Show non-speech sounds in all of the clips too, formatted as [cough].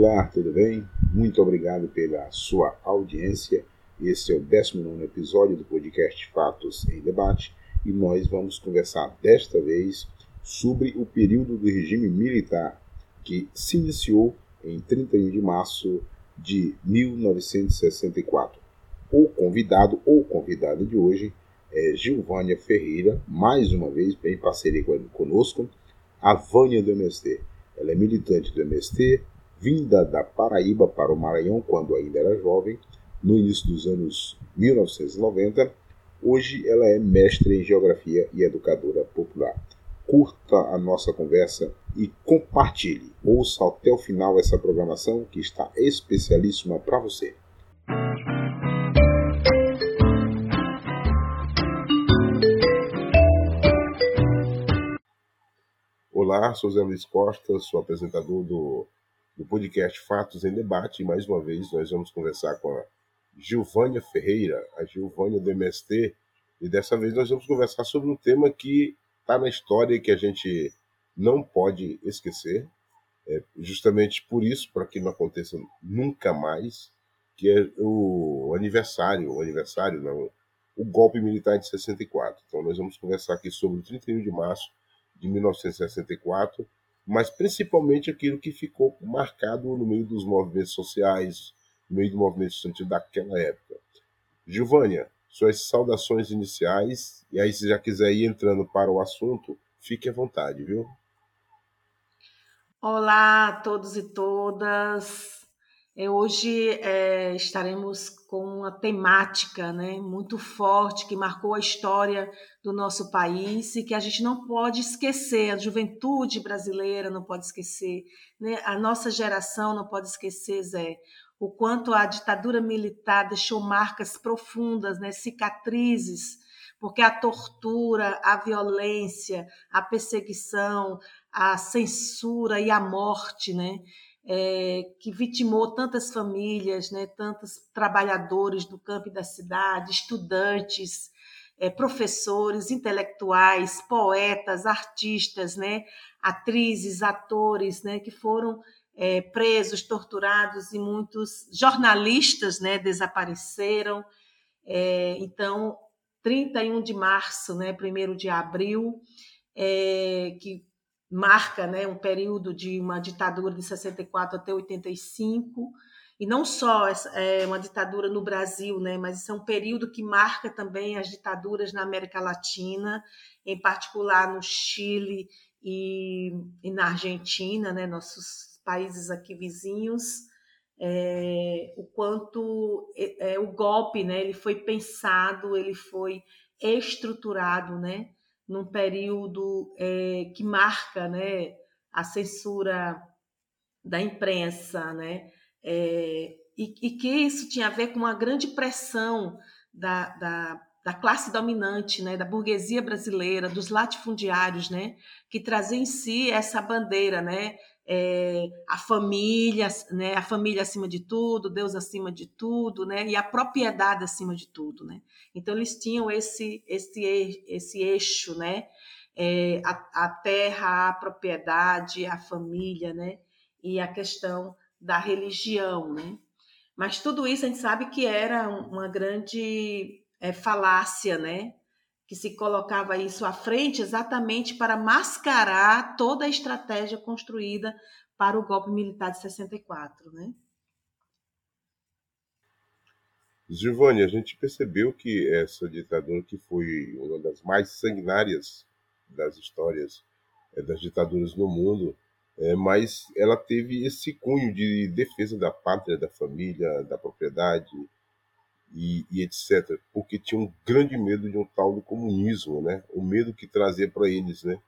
Olá, tudo bem? Muito obrigado pela sua audiência. Esse é o 19 episódio do podcast Fatos em Debate e nós vamos conversar desta vez sobre o período do regime militar que se iniciou em 31 de março de 1964. O convidado ou convidada de hoje é Gilvânia Ferreira, mais uma vez em parceria conosco, a Vânia do MST. Ela é militante do MST, vinda da Paraíba para o Maranhão quando ainda era jovem, no início dos anos 1990. Hoje ela é mestre em Geografia e educadora popular. Curta a nossa conversa e compartilhe. Ouça até o final essa programação que está especialíssima para você. Olá, sou Zé Luiz Costa, sou apresentador do do podcast Fatos em Debate. E mais uma vez nós vamos conversar com a Gilvânia Ferreira, a Gilvânia do MST, e dessa vez nós vamos conversar sobre um tema que está na história e que a gente não pode esquecer, é justamente por isso, para que não aconteça nunca mais, que é o aniversário, o aniversário não, o golpe militar de 64. Então nós vamos conversar aqui sobre o 31 de março de 1964, mas principalmente aquilo que ficou marcado no meio dos movimentos sociais, no meio do movimento estudantil daquela época. Gilvânia, suas saudações iniciais, e aí se já quiser ir entrando para o assunto, fique à vontade, viu? Olá a todos e todas. É, hoje é, estaremos com uma temática né, muito forte que marcou a história do nosso país e que a gente não pode esquecer, a juventude brasileira não pode esquecer, né, a nossa geração não pode esquecer, Zé, o quanto a ditadura militar deixou marcas profundas, né, cicatrizes, porque a tortura, a violência, a perseguição, a censura e a morte, né, é, que vitimou tantas famílias, né, tantos trabalhadores do campo e da cidade, estudantes, é, professores, intelectuais, poetas, artistas, né, atrizes, atores, né, que foram é, presos, torturados e muitos jornalistas, né, desapareceram. É, então, 31 de março, né, 1 de abril, é, que marca né, um período de uma ditadura de 64 até 85, e não só é uma ditadura no Brasil, né, mas isso é um período que marca também as ditaduras na América Latina, em particular no Chile e, e na Argentina, né, nossos países aqui vizinhos, é, o quanto é, o golpe, né, ele foi pensado, ele foi estruturado, né, num período é, que marca né, a censura da imprensa, né? É, e, e, que isso tinha a ver com uma grande pressão da, da, da, classe dominante, né, da burguesia brasileira, dos latifundiários, né, que trazia em si essa bandeira, né, é, a família, né, a família acima de tudo, Deus acima de tudo, né, e a propriedade acima de tudo, né. Então eles tinham esse esse esse eixo, né, é, a, a, terra, a propriedade, a família, né, e a questão da religião, né. Mas tudo isso a gente sabe que era uma grande é, falácia, né, que se colocava isso à frente exatamente para mascarar toda a estratégia construída para o golpe militar de 64, né? Giovanni, a gente percebeu que essa ditadura que foi uma das mais sanguinárias das histórias é, das ditaduras no mundo, é, mas ela teve esse cunho de defesa da pátria, da família, da propriedade, e, e, etc. Porque tinha um grande medo de um tal do comunismo, né? O medo que trazia para eles, né?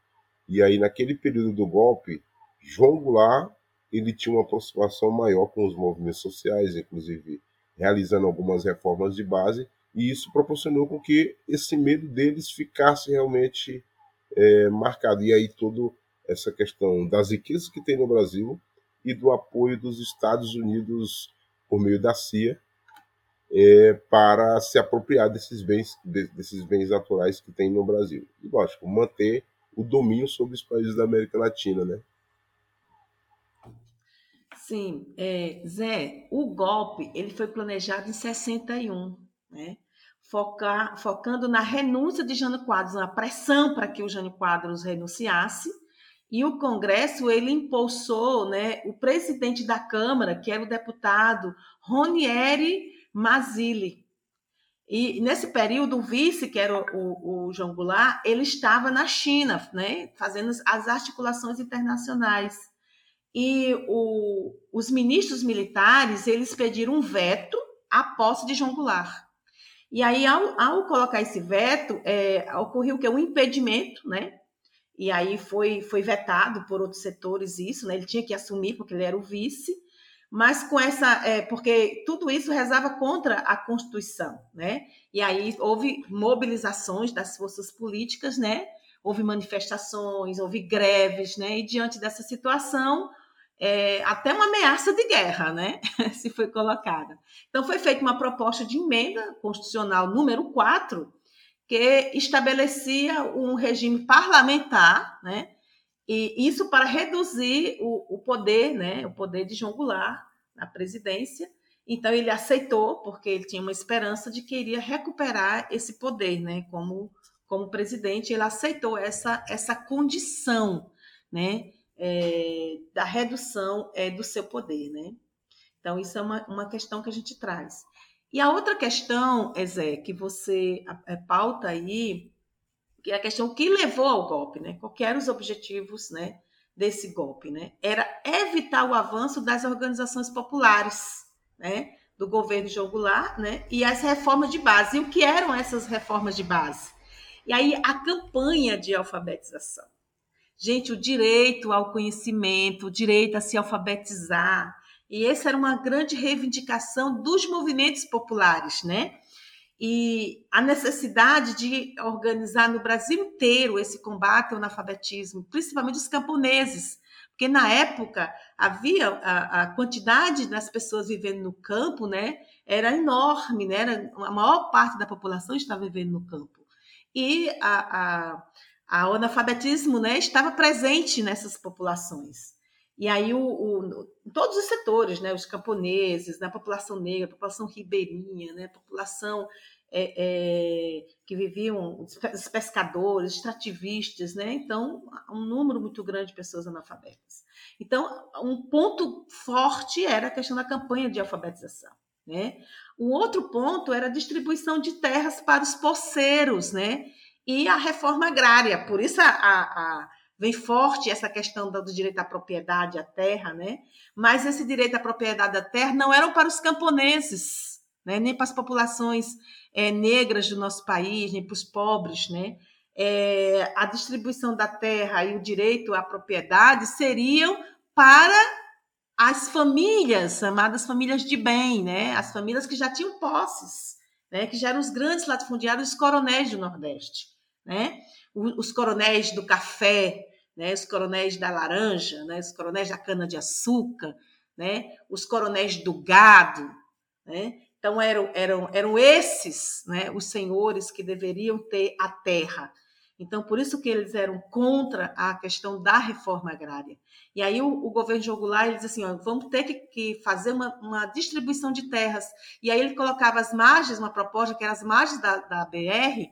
E aí naquele período do golpe, João Goulart ele tinha uma aproximação maior com os movimentos sociais, inclusive realizando algumas reformas de base, e isso proporcionou com que esse medo deles ficasse realmente é, marcado. E aí toda essa questão das riquezas que tem no Brasil e do apoio dos Estados Unidos por meio da CIA é, para se apropriar desses bens, de, desses bens naturais que tem no Brasil. E, lógico, manter o domínio sobre os países da América Latina, né? Sim, é, Zé, o golpe ele foi planejado em 61, né? Focar, focando na renúncia de Jânio Quadros, na pressão para que o Jânio Quadros renunciasse, e o Congresso ele impulsou, né, o presidente da Câmara, que era o deputado Ronieri Mazzilli. E nesse período, o vice, que era o, o, João Goulart, ele estava na China, né, fazendo as articulações internacionais e o, os ministros militares eles pediram um veto à posse de João Goulart. E aí, ao, ao colocar esse veto, é, ocorreu que um impedimento, né? E aí foi, foi vetado por outros setores isso, né? Ele tinha que assumir porque ele era o vice, mas com essa, é, porque tudo isso rezava contra a Constituição, né? E aí houve mobilizações das forças políticas, né? Houve manifestações, houve greves, né? E diante dessa situação, é, até uma ameaça de guerra, né? [laughs] Se foi colocada. Então, foi feita uma proposta de emenda constitucional número 4, que estabelecia um regime parlamentar, né? E isso para reduzir o, o poder, né? O poder de João Goulart na presidência. Então, ele aceitou, porque ele tinha uma esperança de que iria recuperar esse poder, né? Como, como presidente, ele aceitou essa, essa condição, né? é, da redução é, do seu poder, né? Então, isso é uma, uma questão que a gente traz. E a outra questão, Zé, que você é, pauta aí, a questão que levou ao golpe, né? Quais eram os objetivos, né, desse golpe, né? Era evitar o avanço das organizações populares, né? Do governo João Goulart, né? E as reformas de base. E o que eram essas reformas de base? E aí a campanha de alfabetização. Gente, o direito ao conhecimento, o direito a se alfabetizar. E essa era uma grande reivindicação dos movimentos populares, né? E a necessidade de organizar no Brasil inteiro esse combate ao analfabetismo, principalmente os camponeses, porque na época havia a, a, quantidade das pessoas vivendo no campo, né, era enorme, né, era, a maior parte da população estava vivendo no campo. E a, a a, o analfabetismo né, estava presente nessas populações. E aí, o, o, todos os setores, né, os camponeses, a população negra, a população ribeirinha, né, a população é, é, que viviam, os pescadores, extrativistas, né? Então, um número muito grande de pessoas analfabetas. Então, um ponto forte era a questão da campanha de alfabetização, né? O outro ponto era a distribuição de terras para os poceiros, né? e a reforma agrária. Por isso a, a, a, vem forte essa questão do direito à propriedade à terra, né? Mas esse direito à propriedade da terra não era para os camponeses, né? nem para as populações é, negras do nosso país, nem para os pobres, né? É, a distribuição da terra e o direito à propriedade seriam para as famílias, chamadas famílias de bem, né? As famílias que já tinham posses, né? Que já eram os grandes latifundiários, os coronéis do Nordeste né? Os coronéis do café, né? Os coronéis da laranja, né? Os coronéis da cana de açúcar, né? Os coronéis do gado, né? Então eram eram eram esses, né? Os senhores que deveriam ter a terra. Então, por isso que eles eram contra a questão da reforma agrária. E aí o, o governo Jogular ele diz assim, ó, vamos ter que, que fazer uma, uma, distribuição de terras. E aí ele colocava as margens, uma proposta que era as margens da, da BR,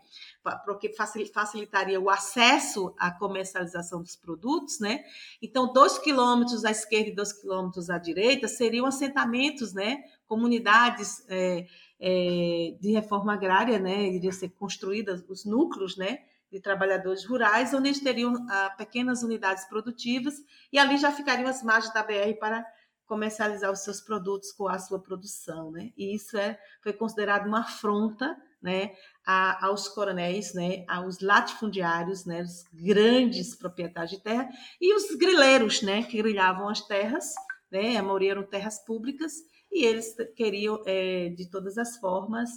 porque facilitaria o acesso à comercialização dos produtos, né? Então, dois quilômetros à esquerda e dois quilômetros à direita seriam assentamentos, né? Comunidades é, é, de reforma agrária, né? Iriam ser construídas os núcleos, né? De trabalhadores rurais, onde eles teriam ah, pequenas unidades produtivas e ali já ficariam as margens da BR para comercializar os seus produtos com a sua produção, né? E isso é, foi considerado uma afronta né, a, aos coronéis, né, aos latifundiários, né, os grandes proprietários de terra, e os grileiros, né, que grilhavam as terras, né, a maioria eram terras públicas, e eles queriam, é, de todas as formas,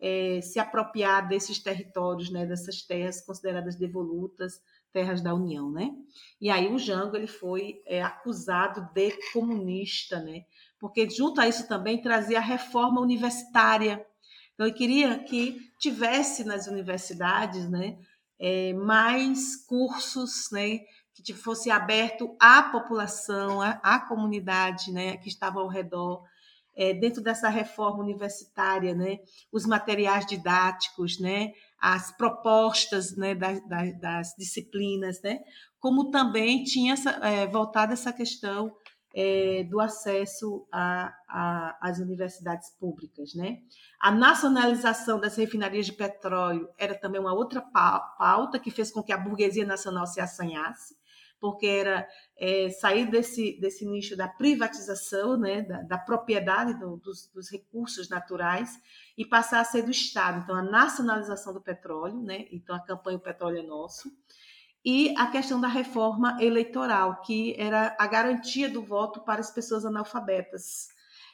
é, se apropriar desses territórios, né, dessas terras consideradas devolutas, terras da União, né? E aí o Jango ele foi é, acusado de comunista, né? Porque junto a isso também trazia a reforma universitária, então, eu queria que tivesse nas universidades né, é, mais cursos né, que fosse aberto à população, à, à comunidade né, que estava ao redor. É, dentro dessa reforma universitária, né, os materiais didáticos, né, as propostas né, das, das, das disciplinas, né, como também tinha essa, é, voltado essa questão é, do acesso às universidades públicas. Né? A nacionalização das refinarias de petróleo era também uma outra pauta que fez com que a burguesia nacional se assanhasse, porque era é, sair desse, desse nicho da privatização, né, da, da propriedade do, dos, dos, recursos naturais e passar a ser do Estado. Então, a nacionalização do petróleo, né, então a campanha O Petróleo é Nosso, e a questão da reforma eleitoral, que era a garantia do voto para as pessoas analfabetas.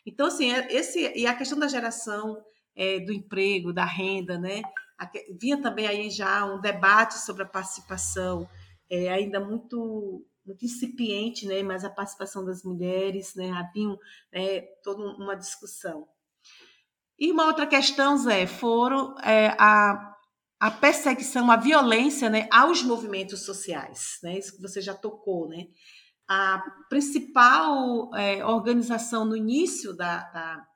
Então, assim, é, esse, e a questão da geração é, do emprego, da renda, né? Vinha também aí já um debate sobre a participação, é, ainda muito muito incipiente, né? Mas a participação das mulheres, né? Havia né, toda uma discussão. E uma outra questão, Zé, foram é, a a perseguição, a violência né, aos movimentos sociais, né, isso que você já tocou. Né? A principal é, organização no início da, da,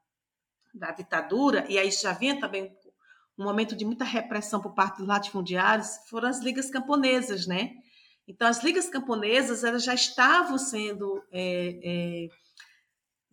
da, ditadura, e aí já vinha também um momento de muita repressão por parte dos latifundiários, foram as ligas camponesas. Né? Então, as ligas camponesas elas já estavam sendo. É, é,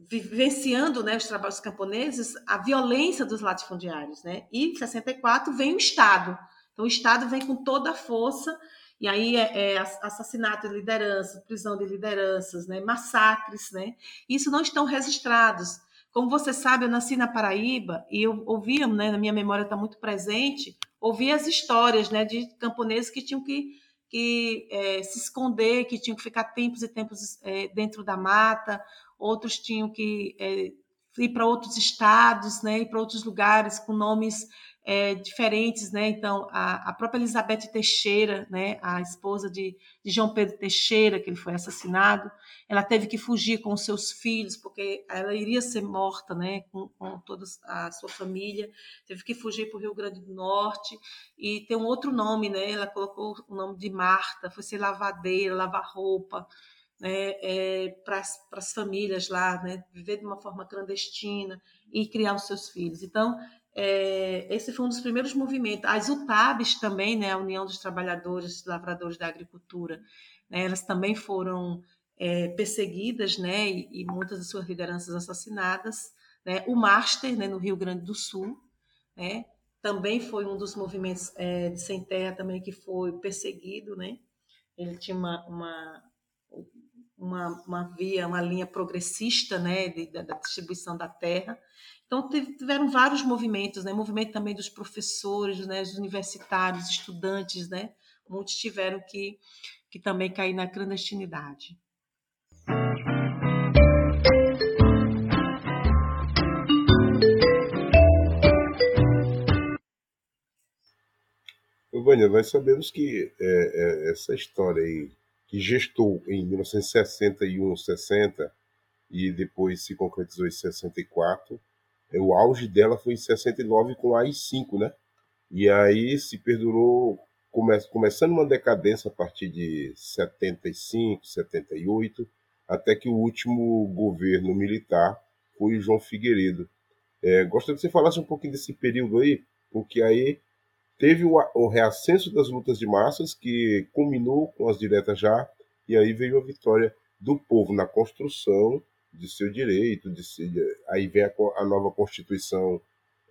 vivenciando né, os trabalhos camponeses a violência dos latifundiários. Né? E em 64 vem o Estado. Então, o Estado vem com toda a força, e aí é, é assassinato de liderança, prisão de lideranças, né, massacres. Né? Isso não estão registrados. Como você sabe, eu nasci na Paraíba e eu ouvia, né, na minha memória está muito presente, ouvia as histórias né, de camponeses que tinham que, que é, se esconder, que tinham que ficar tempos e tempos é, dentro da mata, outros tinham que é, ir para outros estados, né, ir para outros lugares com nomes é, diferentes, né? Então, a, a, própria Elizabeth Teixeira, né, a esposa de, de, João Pedro Teixeira, que ele foi assassinado, ela teve que fugir com os seus filhos, porque ela iria ser morta, né, com, com toda a sua família, teve que fugir para o Rio Grande do Norte, e tem um outro nome, né, ela colocou o nome de Marta, foi ser lavadeira, lavar roupa, né, é, para as famílias lá, né, viver de uma forma clandestina e criar os seus filhos. Então, é, esse foi um dos primeiros movimentos. As UTABs também, né, a União dos Trabalhadores Lavradores da Agricultura, né, elas também foram é, perseguidas, né, e, e, muitas de suas lideranças assassinadas. Né. O Master, né, no Rio Grande do Sul, né, também foi um dos movimentos é, de sem terra também que foi perseguido, né. Ele tinha uma, uma uma, uma via, uma linha progressista né, de, da, distribuição da terra. Então, tiveram vários movimentos, né, movimento também dos professores, né, dos universitários, estudantes, né, muitos tiveram que, que também cair na clandestinidade. Vânia, nós sabemos que é, é, essa história aí que gestou em 1961, 60 e depois se concretizou em 64. É, o auge dela foi em 69 com a AI-5, né? E aí se perdurou, come, começando uma decadência a partir de 75, 78, até que o último governo militar foi João Figueiredo. É, gostaria que você falasse um pouquinho desse período aí, porque aí Teve o, o das lutas de massas, que culminou com as diretas já, e aí veio a vitória do povo na construção de seu direito, de ser, aí vem a, a nova Constituição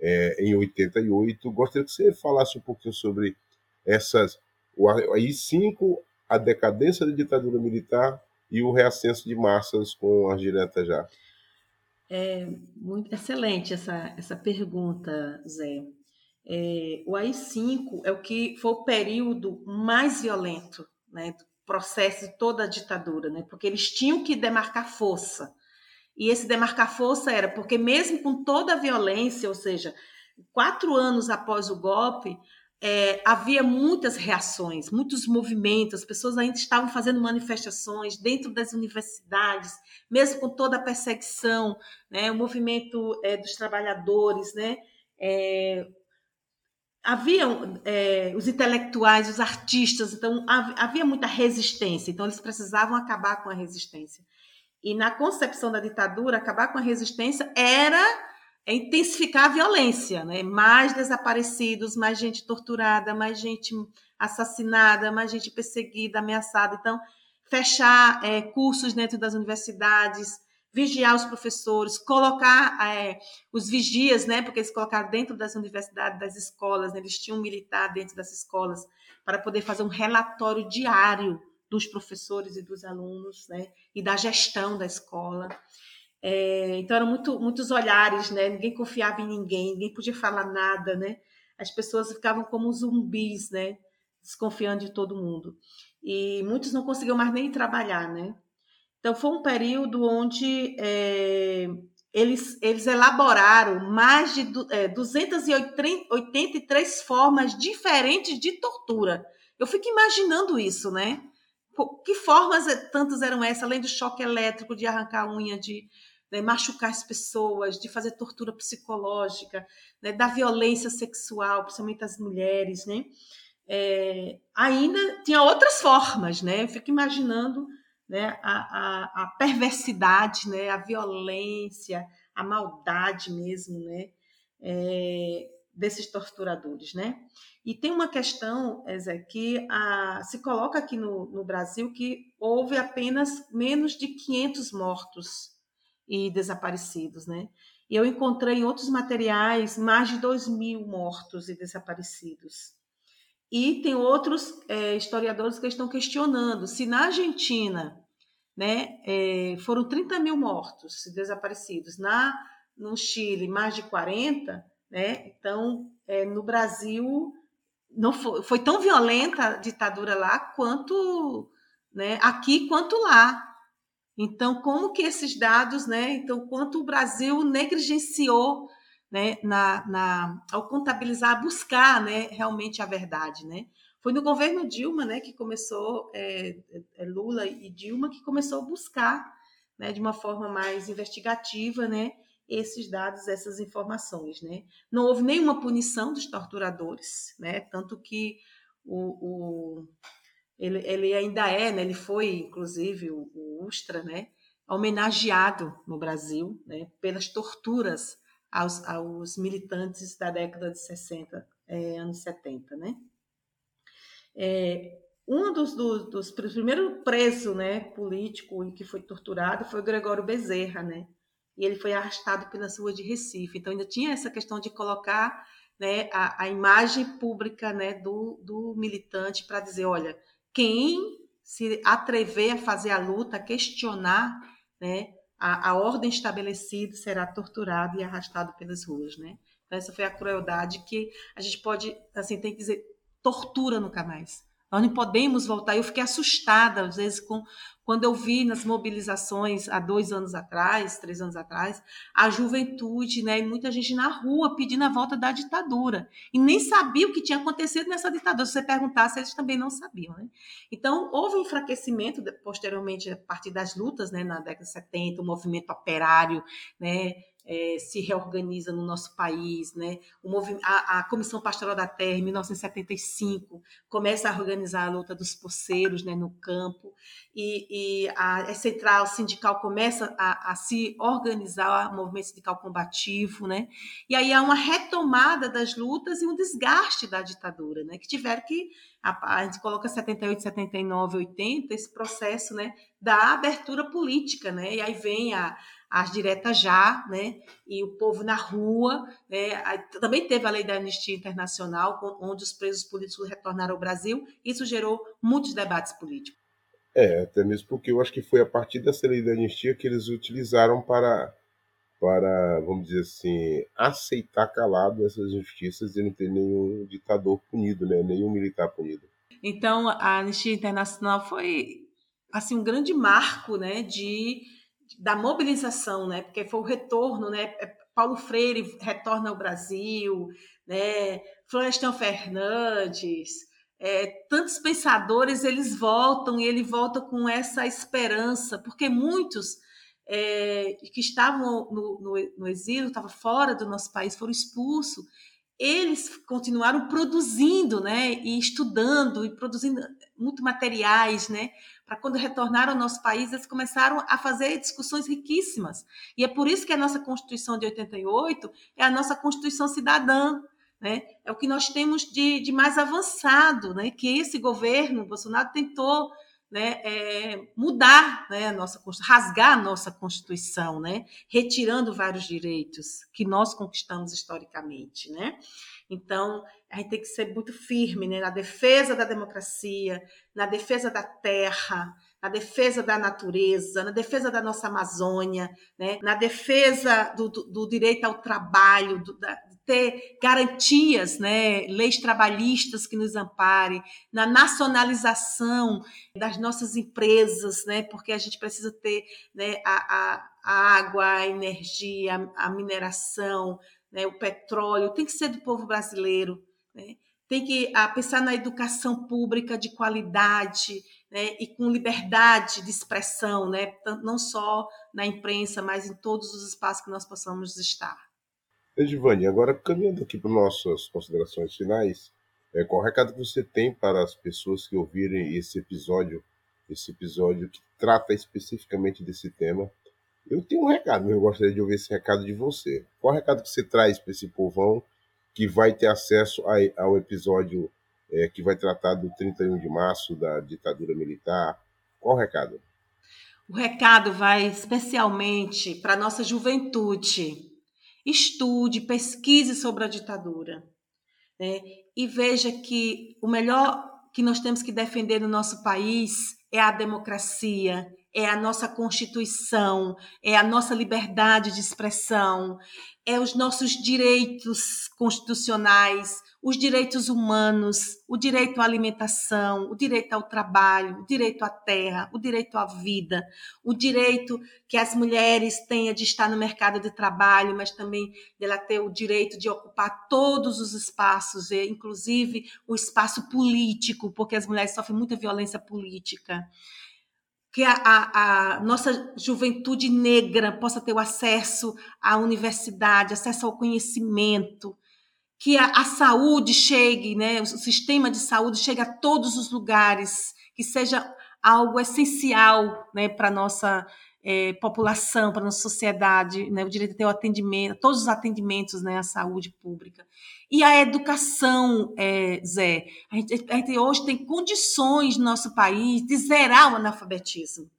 é, em 88. Gostaria que você falasse um pouquinho sobre essas, o AI-5, a decadência da ditadura militar e o reascenso de massas com as diretas já. É muito excelente essa, essa pergunta, Zé. É, o AI-5 é o que foi o período mais violento né, do processo de toda a ditadura, né, porque eles tinham que demarcar força. E esse demarcar força era porque, mesmo com toda a violência, ou seja, quatro anos após o golpe, é, havia muitas reações, muitos movimentos, as pessoas ainda estavam fazendo manifestações dentro das universidades, mesmo com toda a perseguição, né, o movimento é, dos trabalhadores, né, é, haviam é, os intelectuais, os artistas, então havia muita resistência, então eles precisavam acabar com a resistência. E na concepção da ditadura, acabar com a resistência era intensificar a violência, né? mais desaparecidos, mais gente torturada, mais gente assassinada, mais gente perseguida, ameaçada. Então, fechar é, cursos dentro das universidades, vigiar os professores, colocar é, os vigias, né, porque eles colocaram dentro das universidades, das escolas, né, eles tinham um militar dentro das escolas para poder fazer um relatório diário dos professores e dos alunos, né, e da gestão da escola. É, então eram muito, muitos olhares, né, ninguém confiava em ninguém, ninguém podia falar nada, né, as pessoas ficavam como zumbis, né, desconfiando de todo mundo. E muitos não conseguiam mais nem trabalhar, né? Então, foi um período onde é, eles, eles elaboraram mais de é, 283 formas diferentes de tortura. Eu fico imaginando isso, né? Que formas é, tantas eram essas, além do choque elétrico, de arrancar a unha, de né, machucar as pessoas, de fazer tortura psicológica, né, da violência sexual, principalmente as mulheres, né? É, ainda tinha outras formas, né? Eu fico imaginando né, a, a, a, perversidade, né, a violência, a maldade mesmo, né, é, desses torturadores, né? E tem uma questão, Zé, que a, se coloca aqui no, no Brasil que houve apenas menos de 500 mortos e desaparecidos, né? E eu encontrei em outros materiais mais de 2 mil mortos e desaparecidos. E tem outros é, historiadores que estão questionando se na Argentina né, é, foram 30 mil mortos desaparecidos, na, no Chile mais de 40, né, então é, no Brasil não foi, foi, tão violenta a ditadura lá quanto né, aqui quanto lá. Então, como que esses dados, né? Então, quanto o Brasil negligenciou né, na, na, ao contabilizar, buscar né, realmente a verdade. Né? Foi no governo Dilma né, que começou, é, é, Lula e Dilma, que começou a buscar né, de uma forma mais investigativa né, esses dados, essas informações. Né? Não houve nenhuma punição dos torturadores, né, tanto que o, o ele, ele, ainda é, né, ele foi, inclusive, o, o Ustra, né, homenageado no Brasil né, pelas torturas aos, aos militantes da década de 60, é, anos 70, né? É, um dos, dos, dos primeiros presos, né, político que foi torturado foi o Gregório Bezerra, né? E ele foi arrastado pelas ruas de Recife. Então ainda tinha essa questão de colocar né, a, a imagem pública né, do, do militante para dizer, olha, quem se atrever a fazer a luta, a questionar, né, a, a ordem estabelecida será torturado e arrastado pelas ruas, né? Então, essa foi a crueldade que a gente pode, assim, tem que dizer, tortura nunca mais. Nós não podemos voltar. Eu fiquei assustada, às vezes, com, quando eu vi nas mobilizações há dois anos atrás, três anos atrás, a juventude, né, e muita gente na rua pedindo a volta da ditadura. E nem sabia o que tinha acontecido nessa ditadura. Se você perguntasse, eles também não sabiam. Né? Então, houve um enfraquecimento posteriormente, a partir das lutas, né, na década de 70, o movimento operário, né, é, se reorganiza no nosso país, né? O a, a, Comissão Pastoral da Terra, em 1975, começa a organizar a luta dos poceiros né, no campo, e, e a, a central sindical começa a, a, se organizar, o movimento sindical combativo, né? E aí há uma retomada das lutas e um desgaste da ditadura, né? Que tiveram que a, gente coloca 78, 79, 80, esse processo, né, da abertura política, né? E aí vem a as diretas já, né? E o povo na rua, né? Também teve a lei da anistia internacional, onde os presos políticos retornaram ao Brasil. Isso gerou muitos debates políticos. É, até mesmo porque eu acho que foi a partir dessa lei da anistia que eles utilizaram para, para vamos dizer assim, aceitar calado essas injustiças e não ter nenhum ditador punido, né? Nenhum militar punido. Então, a anistia internacional foi assim um grande marco, né? De da mobilização, né? Porque foi o retorno, né? É, Paulo Freire retorna ao Brasil, né? Florestan Fernandes, é, tantos pensadores eles voltam e ele volta com essa esperança, porque muitos é, que estavam no, no, no exílio, estavam fora do nosso país, foram expulsos. eles continuaram produzindo, né, e estudando e produzindo muito materiais, né, para quando retornaram ao nosso país, eles começaram a fazer discussões riquíssimas. E é por isso que a nossa Constituição de 88 é a nossa Constituição cidadã, né? É o que nós temos de, de mais avançado, né? Que esse governo Bolsonaro tentou né, é, mudar né, a nossa rasgar a nossa Constituição, né, retirando vários direitos que nós conquistamos historicamente, né? Então, a gente tem que ser muito firme né, na defesa da democracia, na defesa da terra, na defesa da natureza, na defesa da nossa Amazônia, né, na defesa do, do, do direito ao trabalho, do, da, ter garantias, né, leis trabalhistas que nos amparem, na nacionalização das nossas empresas, né, porque a gente precisa ter né, a, a, água, a energia, a, a mineração, né, o petróleo, tem que ser do povo brasileiro, né? tem que a, pensar na educação pública de qualidade né, e com liberdade de expressão, né, não só na imprensa, mas em todos os espaços que nós possamos estar. Edivane, agora caminhando aqui para nossas considerações finais, é, qual o recado que você tem para as pessoas que ouvirem esse episódio, esse episódio que trata especificamente desse tema eu tenho um recado, mas eu gostaria de ouvir esse recado de você. Qual o recado que você traz para esse povão que vai ter acesso a, ao episódio é, que vai tratar do 31 de março, da ditadura militar? Qual o recado? O recado vai especialmente para a nossa juventude. Estude, pesquise sobre a ditadura. Né? E veja que o melhor que nós temos que defender no nosso país é a democracia, é a nossa Constituição, é a nossa liberdade de expressão, é os nossos direitos constitucionais, os direitos humanos, o direito à alimentação, o direito ao trabalho, o direito à terra, o direito à vida, o direito que as mulheres tenham de estar no mercado de trabalho, mas também dela ter o direito de ocupar todos os espaços, inclusive o espaço político, porque as mulheres sofrem muita violência política que a, a, a, nossa juventude negra possa ter o acesso à universidade, acesso ao conhecimento, que a, a, saúde chegue, né, o sistema de saúde chegue a todos os lugares, que seja algo essencial né, para a nossa é, população, para a nossa sociedade, né, o direito de ter o atendimento, todos os atendimentos né, à saúde pública. E a educação, é, Zé, a gente, a gente hoje tem condições no nosso país de zerar o analfabetismo.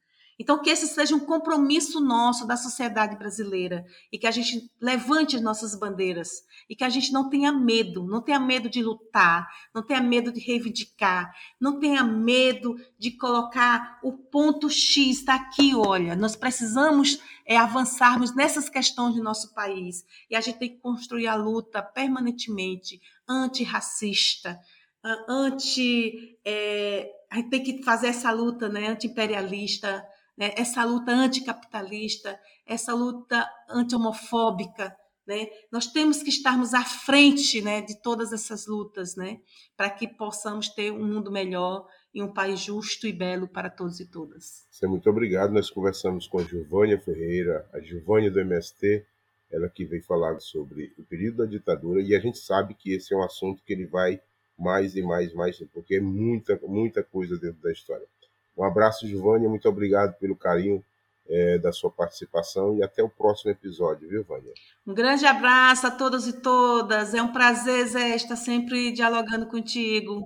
Então, que esse seja um compromisso nosso da sociedade brasileira e que a gente levante as nossas bandeiras e que a gente não tenha medo, não tenha medo de lutar, não tenha medo de reivindicar, não tenha medo de colocar o ponto X, está aqui, olha, nós precisamos é, avançarmos nessas questões do nosso país e a gente tem que construir a luta permanentemente antirracista, anti. É, a gente tem que fazer essa luta né, anti-imperialista, né, essa luta anticapitalista, essa luta anti-homofóbica. Né? Nós temos que estarmos à frente né, de todas essas lutas né, para que possamos ter um mundo melhor e um país justo e belo para todos e todas. Você muito obrigado. Nós conversamos com a Giovânia Ferreira, a Giovânia do MST, ela que veio falar sobre o período da ditadura e a gente sabe que esse é um assunto que ele vai mais e mais, mais, porque é muita, muita coisa dentro da história. Um abraço, Giovanni, muito obrigado pelo carinho é, da sua participação e até o próximo episódio, viu, Vânia? Um grande abraço a todos e todas. É um prazer, Zé, estar sempre dialogando contigo.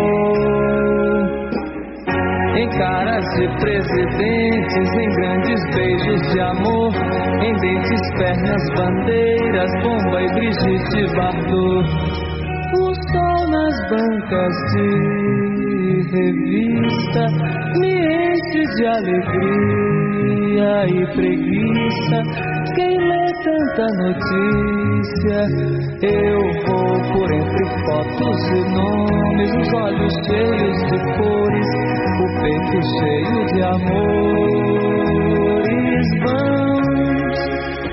em caras de presidentes, em grandes beijos de amor, em dentes, pernas, bandeiras, bomba e Brigitte Bardot. Sol nas bancas de revista me enche de alegria e preguiça quem lê tanta notícia. Eu vou por entre fotos e nomes, os olhos cheios de cores, o peito cheio de amores. Vamos,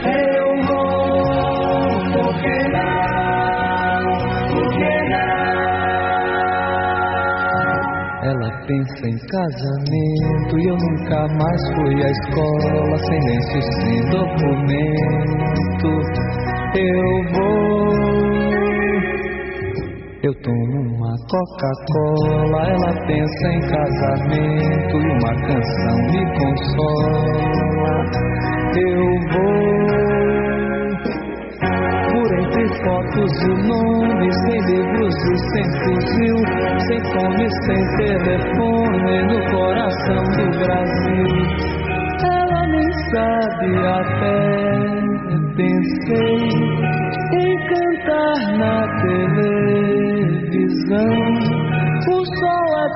eu vou, porque não, porque não. Ela pensa em casamento e eu nunca mais fui à escola, sem lenço, sem documento. Eu vou. Eu tomo Coca-Cola, ela pensa em casamento e uma canção me consola. Eu vou por entre fotos e nomes, sem livros e sem fuzil, sem fome, sem telefone, no coração do Brasil. Ela nem sabe até, pensei em cantar na televisão.